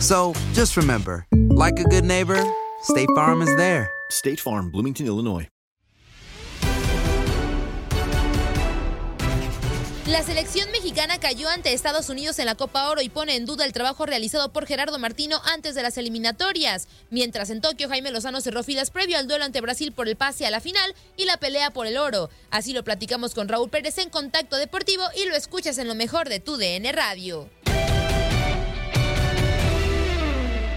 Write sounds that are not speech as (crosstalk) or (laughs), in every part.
So just remember, like a good neighbor, State Farm is there. State Farm, Bloomington, Illinois. La selección mexicana cayó ante Estados Unidos en la Copa Oro y pone en duda el trabajo realizado por Gerardo Martino antes de las eliminatorias. Mientras en Tokio Jaime Lozano cerró filas previo al duelo ante Brasil por el pase a la final y la pelea por el oro. Así lo platicamos con Raúl Pérez en Contacto Deportivo y lo escuchas en lo mejor de tu DN Radio.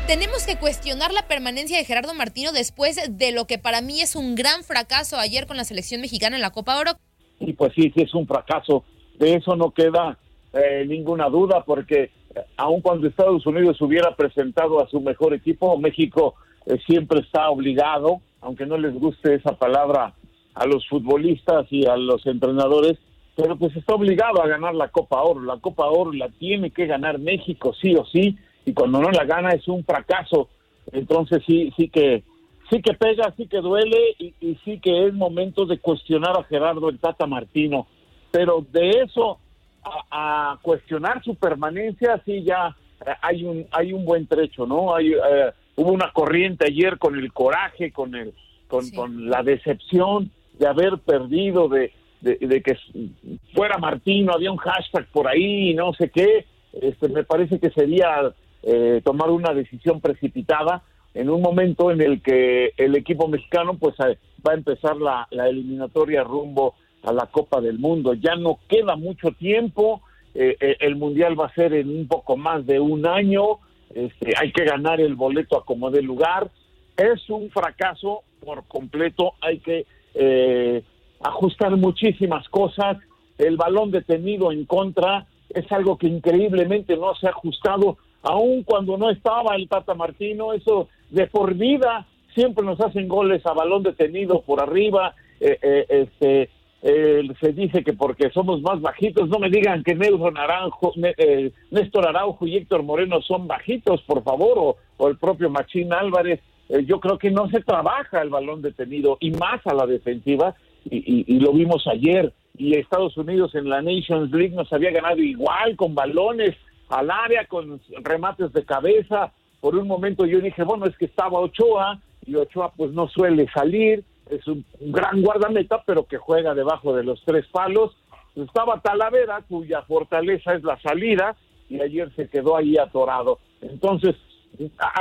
Tenemos que cuestionar la permanencia de Gerardo Martino después de lo que para mí es un gran fracaso ayer con la selección mexicana en la Copa Oro. Y pues sí, sí es un fracaso. De eso no queda eh, ninguna duda porque eh, aun cuando Estados Unidos hubiera presentado a su mejor equipo, México eh, siempre está obligado, aunque no les guste esa palabra a los futbolistas y a los entrenadores, pero pues está obligado a ganar la Copa Oro. La Copa Oro la tiene que ganar México sí o sí y cuando no la gana es un fracaso. Entonces sí, sí que sí que pega, sí que duele y, y sí que es momento de cuestionar a Gerardo el Tata Martino. Pero de eso a, a cuestionar su permanencia sí ya eh, hay un hay un buen trecho, ¿no? Hay eh, hubo una corriente ayer con el coraje, con el con, Sí. con la decepción de haber perdido, de, de, de que fuera Martino, había un hashtag por ahí, no sé qué. Este, me parece que sería eh, tomar una decisión precipitada en un momento en el que el equipo mexicano pues eh, va a empezar la, eliminatoria rumbo a la Copa del Mundo. Ya no queda mucho tiempo, eh, eh, el Mundial va a ser en un poco más de un año, este, hay que ganar el boleto a como dé lugar. Es un fracaso por completo, hay que ajustar muchísimas cosas. El balón detenido en contra es algo que increíblemente no se ha ajustado, aun cuando no estaba el Tata Martino, eso de por vida siempre nos hacen goles a balón detenido por arriba, eh, eh, este eh, se dice que porque somos más bajitos, no me digan que Nelson Naranjo, Néstor Araujo y Héctor Moreno son bajitos, por favor, o, el propio Machín Álvarez. Yo creo que no se trabaja el balón detenido y más a la defensiva, y, y- y lo vimos ayer. Y Estados Unidos en la Nations League nos había ganado igual con balones al área, con remates de cabeza. Por un momento yo dije, bueno, es que estaba Ochoa y Ochoa pues no suele salir, es un, gran guardameta, pero que juega debajo de los tres palos. Estaba Talavera, cuya fortaleza es la salida, y ayer se quedó ahí atorado. Entonces,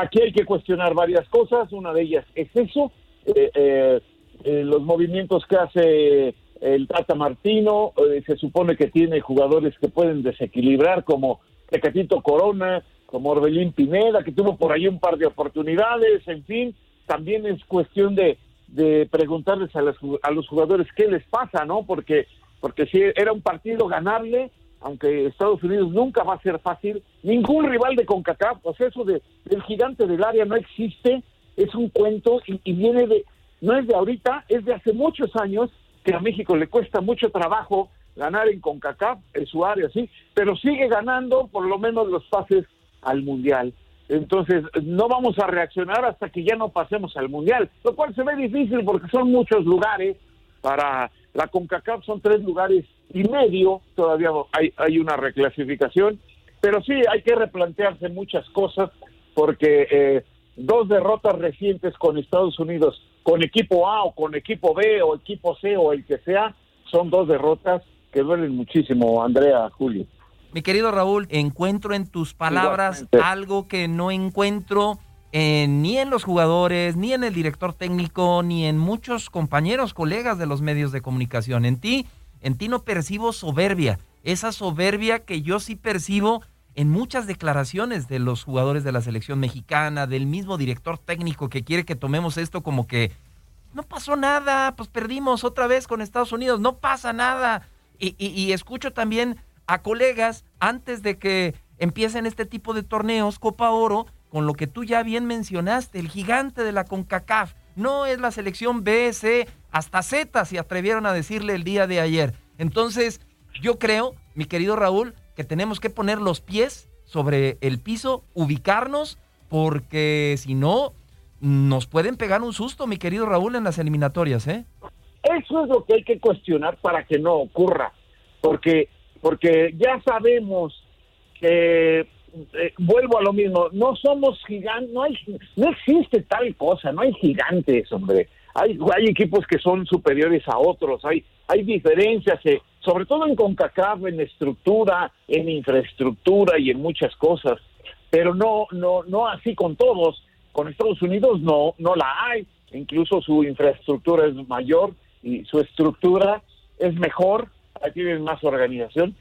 aquí hay que cuestionar varias cosas. Una de ellas es eso, eh, eh, eh, los movimientos que hace el Tata Martino. eh, se supone que tiene jugadores que pueden desequilibrar, como Tecatito Corona, como Orbelín Pineda, que tuvo por ahí un par de oportunidades, en fin. también es cuestión de, de preguntarles a, a los jugadores qué les pasa, ¿no? Porque, porque si era un partido ganarle, aunque Estados Unidos nunca va a ser fácil, ningún rival de CONCACAF, pues eso de, del gigante del área no existe, es un cuento y, y viene de, no es de ahorita, es de hace muchos años que a México le cuesta mucho trabajo ganar en CONCACAF, en su área, sí, pero sigue ganando por lo menos los pases al Mundial. Entonces, no vamos a reaccionar hasta que ya no pasemos al Mundial, lo cual se ve difícil porque son muchos lugares. Para la CONCACAF son tres lugares y medio, todavía hay, hay una reclasificación, pero sí hay que replantearse muchas cosas porque eh, dos derrotas recientes con Estados Unidos, con equipo A o con equipo B o equipo C o el que sea, son dos derrotas que duelen muchísimo, Andrea, Julio. Mi querido Raúl, encuentro en tus palabras algo que no encuentro ni en los jugadores, ni en el director técnico, ni en muchos compañeros, colegas de los medios de comunicación. En ti, en ti no percibo soberbia, esa soberbia que yo sí percibo en muchas declaraciones de los jugadores de la selección mexicana, del mismo director técnico que quiere que tomemos esto como que no pasó nada, pues perdimos otra vez con Estados Unidos, no pasa nada. Y escucho también a colegas antes de que empiecen este tipo de torneos, Copa Oro, con lo que tú ya bien mencionaste, el gigante de la CONCACAF. No es la selección B, C, hasta Z, si atrevieron a decirle el día de ayer. Entonces, yo creo, mi querido Raúl, que tenemos que poner los pies sobre el piso, ubicarnos, porque si no, nos pueden pegar un susto, mi querido Raúl, en las eliminatorias, ¿eh? Eso es lo que hay que cuestionar para que no ocurra, porque porque ya sabemos que eh, vuelvo a lo mismo, no somos gigantes, no hay, no existe tal cosa, no hay gigantes, hombre. Hay, hay equipos que son superiores a otros, hay, hay diferencias, eh, sobre todo en CONCACAF, en estructura, en infraestructura y en muchas cosas, pero no, no, no así con todos. Con Estados Unidos no, no la hay, incluso su infraestructura es mayor y su estructura es mejor, tienen más organización.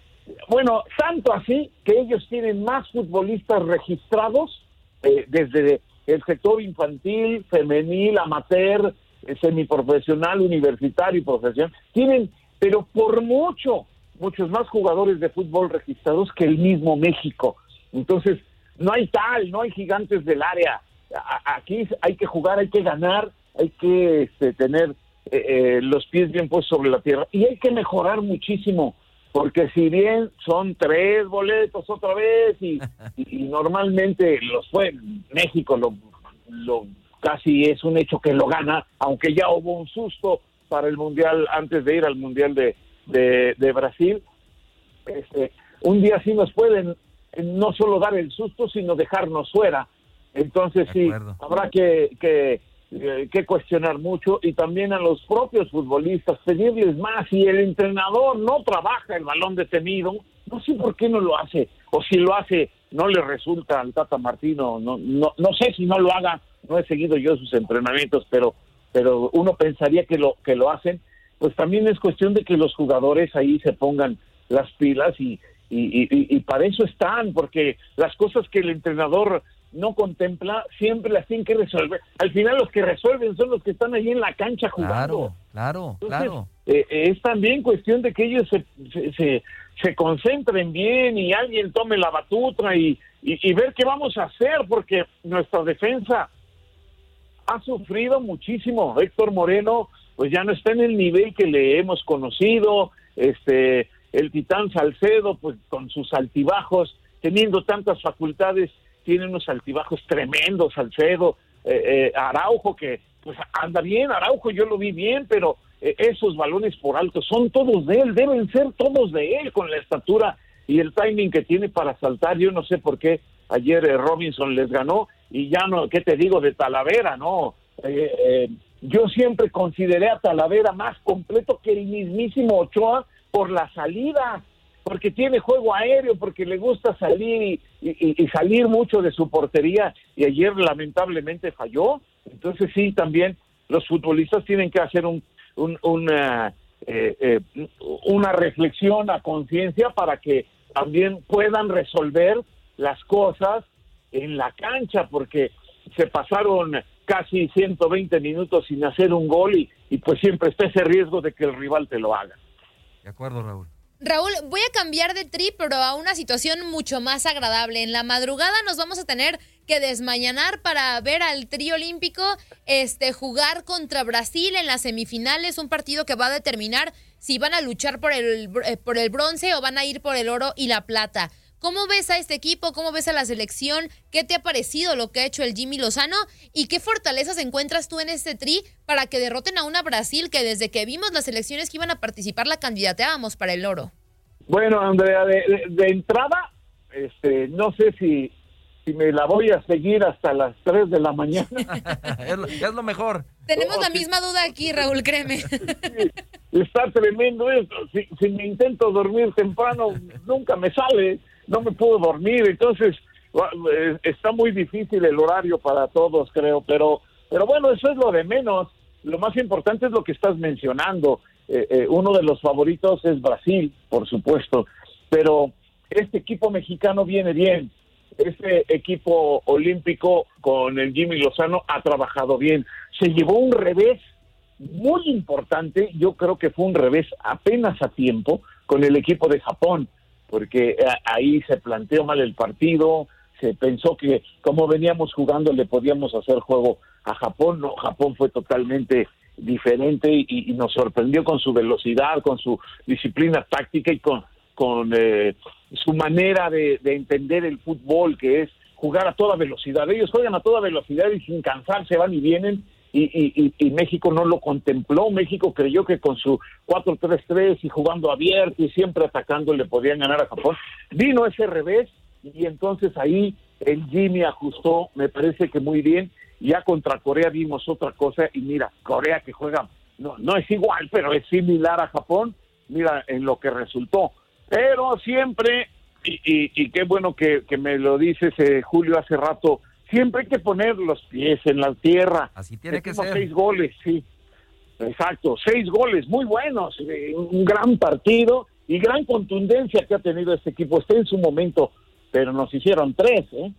Bueno, tanto así que ellos tienen más futbolistas registrados eh, desde el sector infantil, femenil, amateur, eh, semiprofesional, universitario y profesional. Tienen, pero por mucho, muchos más jugadores de fútbol registrados que el mismo México. Entonces, no hay tal, no hay gigantes del área. Aquí hay que jugar, hay que ganar, hay que este, tener eh, eh, los pies bien puestos sobre la tierra. Y hay que mejorar muchísimo, porque si bien son tres boletos otra vez (laughs) y, normalmente los fue, México lo, lo casi es un hecho que lo gana, aunque ya hubo un susto para el Mundial antes de ir al Mundial de, de, Brasil. Este, un día sí nos pueden no solo dar el susto, sino dejarnos fuera. Entonces sí, habrá que, que eh, que cuestionar mucho y también a los propios futbolistas pedirles más. Si el entrenador no trabaja el balón detenido. No sé por qué no lo hace. O si lo hace no le resulta al Tata Martino. No no no sé si no lo haga. No he seguido yo sus entrenamientos pero pero uno pensaría que lo que lo hacen. Pues también es cuestión de que los jugadores ahí se pongan las pilas y, y, y para eso están porque las cosas que el entrenador no contempla, siempre las tienen que resolver. Al final los que resuelven son los que están ahí en la cancha jugando. Claro, claro, claro. Eh, es también cuestión de que ellos se, se, se, concentren bien y alguien tome la batuta y, y, ver qué vamos a hacer, porque nuestra defensa ha sufrido muchísimo. Héctor Moreno, pues ya no está en el nivel que le hemos conocido. Este, el Titán Salcedo, pues con sus altibajos, teniendo tantas facultades tiene unos altibajos tremendos, Salcedo, eh, eh, Araujo, que pues anda bien, Araujo yo lo vi bien, pero eh, esos balones por alto son todos de él, deben ser todos de él con la estatura y el timing que tiene para saltar. Yo no sé por qué ayer Robinson les ganó y ya no, ¿qué te digo de Talavera? No, yo siempre consideré a Talavera más completo que el mismísimo Ochoa por la salida porque tiene juego aéreo, porque le gusta salir y, salir mucho de su portería y ayer lamentablemente falló. Entonces sí, también los futbolistas tienen que hacer un, una, eh, eh, una reflexión a conciencia para que también puedan resolver las cosas en la cancha, porque se pasaron casi 120 minutos sin hacer un gol y, y pues siempre está ese riesgo de que el rival te lo haga. De acuerdo, Raúl. Raúl, voy a cambiar de trip, pero a una situación mucho más agradable. En la madrugada nos vamos a tener que desmañanar para ver al trío olímpico este, jugar contra Brasil en las semifinales, un partido que va a determinar si van a luchar por el, eh, por el bronce o van a ir por el oro y la plata. ¿Cómo ves a este equipo? ¿Cómo ves a la selección? ¿Qué te ha parecido lo que ha hecho el Jimmy Lozano? ¿Y qué fortalezas encuentras tú en este tri para que derroten a una Brasil que desde que vimos las elecciones que iban a participar la candidateábamos para el oro? Bueno, Andrea, de, de entrada, este, no sé si, si me la voy a seguir hasta las 3 de la mañana. (laughs) es, lo, es, lo, mejor. Tenemos la misma duda aquí, Raúl, créeme. (laughs) está tremendo esto. Si, si, me intento dormir temprano, nunca me sale, no me puedo dormir. Entonces, eh, está muy difícil el horario para todos, creo. Pero, pero bueno, eso es lo de menos. Lo más importante es lo que estás mencionando. Eh, eh, uno de los favoritos es Brasil, por supuesto. Pero este equipo mexicano viene bien este equipo olímpico con el Jimmy Lozano ha trabajado bien. Se llevó un revés muy importante, yo creo que fue un revés apenas a tiempo con el equipo de Japón, porque eh, ahí se planteó mal el partido, se pensó que como veníamos jugando le podíamos hacer juego a Japón, no, Japón fue totalmente diferente y, nos sorprendió con su velocidad, con su disciplina táctica y con, con eh, su manera de, entender el fútbol, que es jugar a toda velocidad. Ellos juegan a toda velocidad y sin cansarse van y vienen. Y, y, México no lo contempló. México creyó que con su 4-3-3 y jugando abierto y siempre atacando le podían ganar a Japón. Vino ese revés y entonces ahí el Jimmy ajustó, me parece que muy bien. Ya contra Corea vimos otra cosa y mira, Corea que juega, no, no es igual, pero es similar a Japón. Mira en lo que resultó. Pero siempre, y, y, qué bueno que, me lo dices, eh, Julio, hace rato, siempre hay que poner los pies en la tierra. Así tiene que ser. Seis goles, sí. Exacto, seis goles muy buenos, eh, un gran partido y gran contundencia que ha tenido este equipo. Está en su momento, pero nos hicieron tres, ¿eh?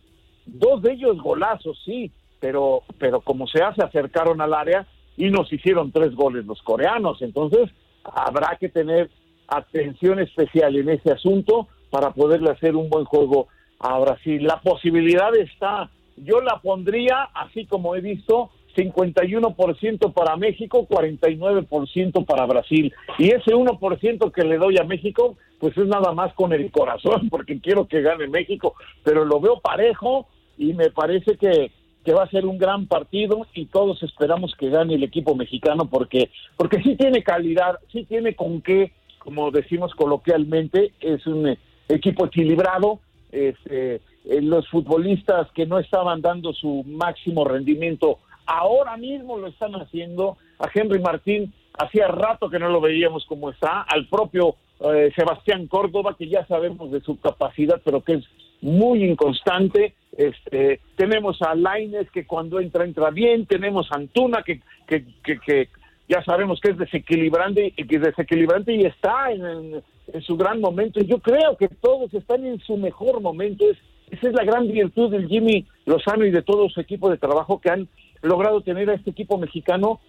Dos de ellos golazos, sí, pero, pero como se hace, acercaron al área y nos hicieron tres goles los coreanos. Entonces, habrá que tener atención especial en ese asunto para poderle hacer un buen juego a Brasil. La posibilidad está, yo la pondría, así como he visto, 51% para México, 49% para Brasil. Y ese 1% que le doy a México, pues es nada más con el corazón, (laughs) porque quiero que gane México, pero lo veo parejo y me parece que, que va a ser un gran partido y todos esperamos que gane el equipo mexicano porque porque sí tiene calidad, sí tiene con qué como decimos coloquialmente, es un equipo equilibrado. Este, eh, los futbolistas que no estaban dando su máximo rendimiento, ahora mismo lo están haciendo. A Henry Martín hacía rato que no lo veíamos como está. Al propio eh, Sebastián Córdoba, que ya sabemos de su capacidad, pero que es muy inconstante. Este, tenemos a Laines que cuando entra entra bien, tenemos a Antuna que, que, que ya sabemos que es desequilibrante, que es desequilibrante y está en, su gran momento. Yo creo que todos están en su mejor momento. Es, esa es la gran virtud del Jimmy Lozano y de todo su equipo de trabajo que han logrado tener a este equipo mexicano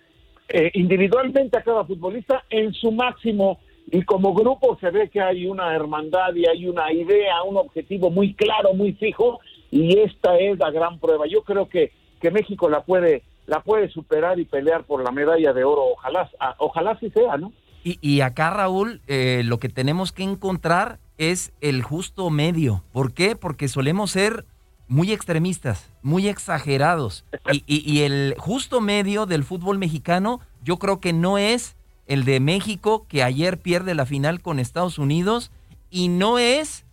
eh, individualmente a cada futbolista en su máximo y como grupo se ve que hay una hermandad y hay una idea, un objetivo muy claro, muy fijo y esta es la gran prueba. Yo creo que, que México la puede la puede superar y pelear por la medalla de oro. Ojalá, ah, ojalá sí sea, ¿no? Y, y acá, Raúl, eh, lo que tenemos que encontrar es el justo medio. ¿Por qué? Porque solemos ser muy extremistas, muy exagerados. Y, y, el justo medio del fútbol mexicano, yo creo que no es el de México, que ayer pierde la final con Estados Unidos, y no es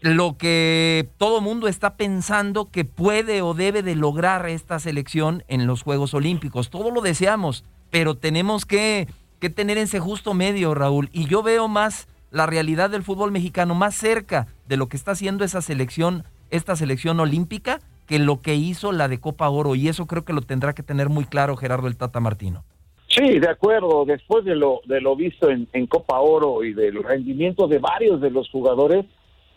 lo que todo mundo está pensando que puede o debe de lograr esta selección en los Juegos Olímpicos. Todo lo deseamos, pero tenemos que, que tener ese justo medio, Raúl. Y yo veo más la realidad del fútbol mexicano más cerca de lo que está haciendo esa selección, esta selección olímpica, que lo que hizo la de Copa Oro. Y eso creo que lo tendrá que tener muy claro Gerardo el Tata Martino. Sí, de acuerdo. Después de lo, de lo visto en, Copa Oro y del rendimiento de varios de los jugadores,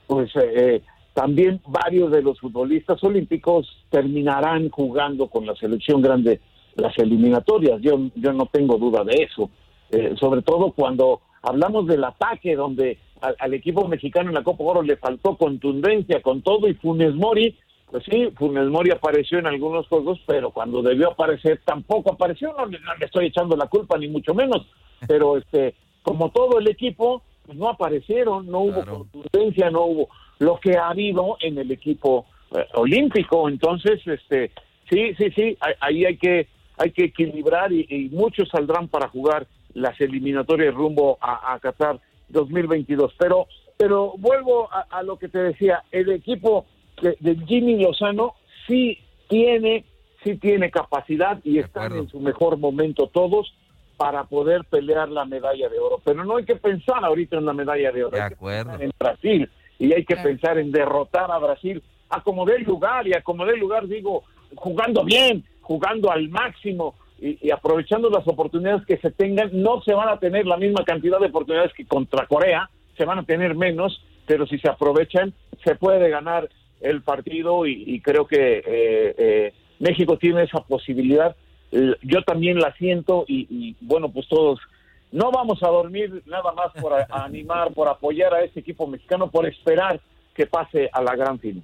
pues eh, también varios de los futbolistas olímpicos terminarán jugando con la selección grande las eliminatorias. Yo, yo no tengo duda de eso. Eh, sobre todo cuando hablamos del ataque, donde al, equipo mexicano en la Copa Oro le faltó contundencia con todo y Funes Mori, pues sí, Funes Mori apareció en algunos juegos, pero cuando debió aparecer tampoco apareció. No, le estoy echando la culpa ni mucho menos, pero este, como todo el equipo, pues no aparecieron, no hubo contundencia, no hubo lo que ha habido en el equipo eh, olímpico. Entonces, este, sí, sí, sí, ahí hay que hay que equilibrar y, muchos saldrán para jugar las eliminatorias rumbo a, a Qatar 2022. Pero, pero vuelvo a, lo que te decía, el equipo de, Jimmy Lozano sí tiene, sí tiene capacidad y están en su mejor momento todos para poder pelear la medalla de oro. Pero no hay que pensar ahorita en la medalla de oro. De acuerdo. en Brasil y hay que pensar en derrotar a Brasil a como dé lugar y a como dé lugar digo jugando bien, jugando al máximo y, aprovechando las oportunidades que se tengan, no se van a tener la misma cantidad de oportunidades que contra Corea, se van a tener menos, pero si se aprovechan se puede ganar el partido y, creo que eh, eh, México tiene esa posibilidad. yo también la siento y, y bueno, pues todos no vamos a dormir nada más por (laughs) animar, por apoyar a ese equipo mexicano, por esperar que pase a la gran final.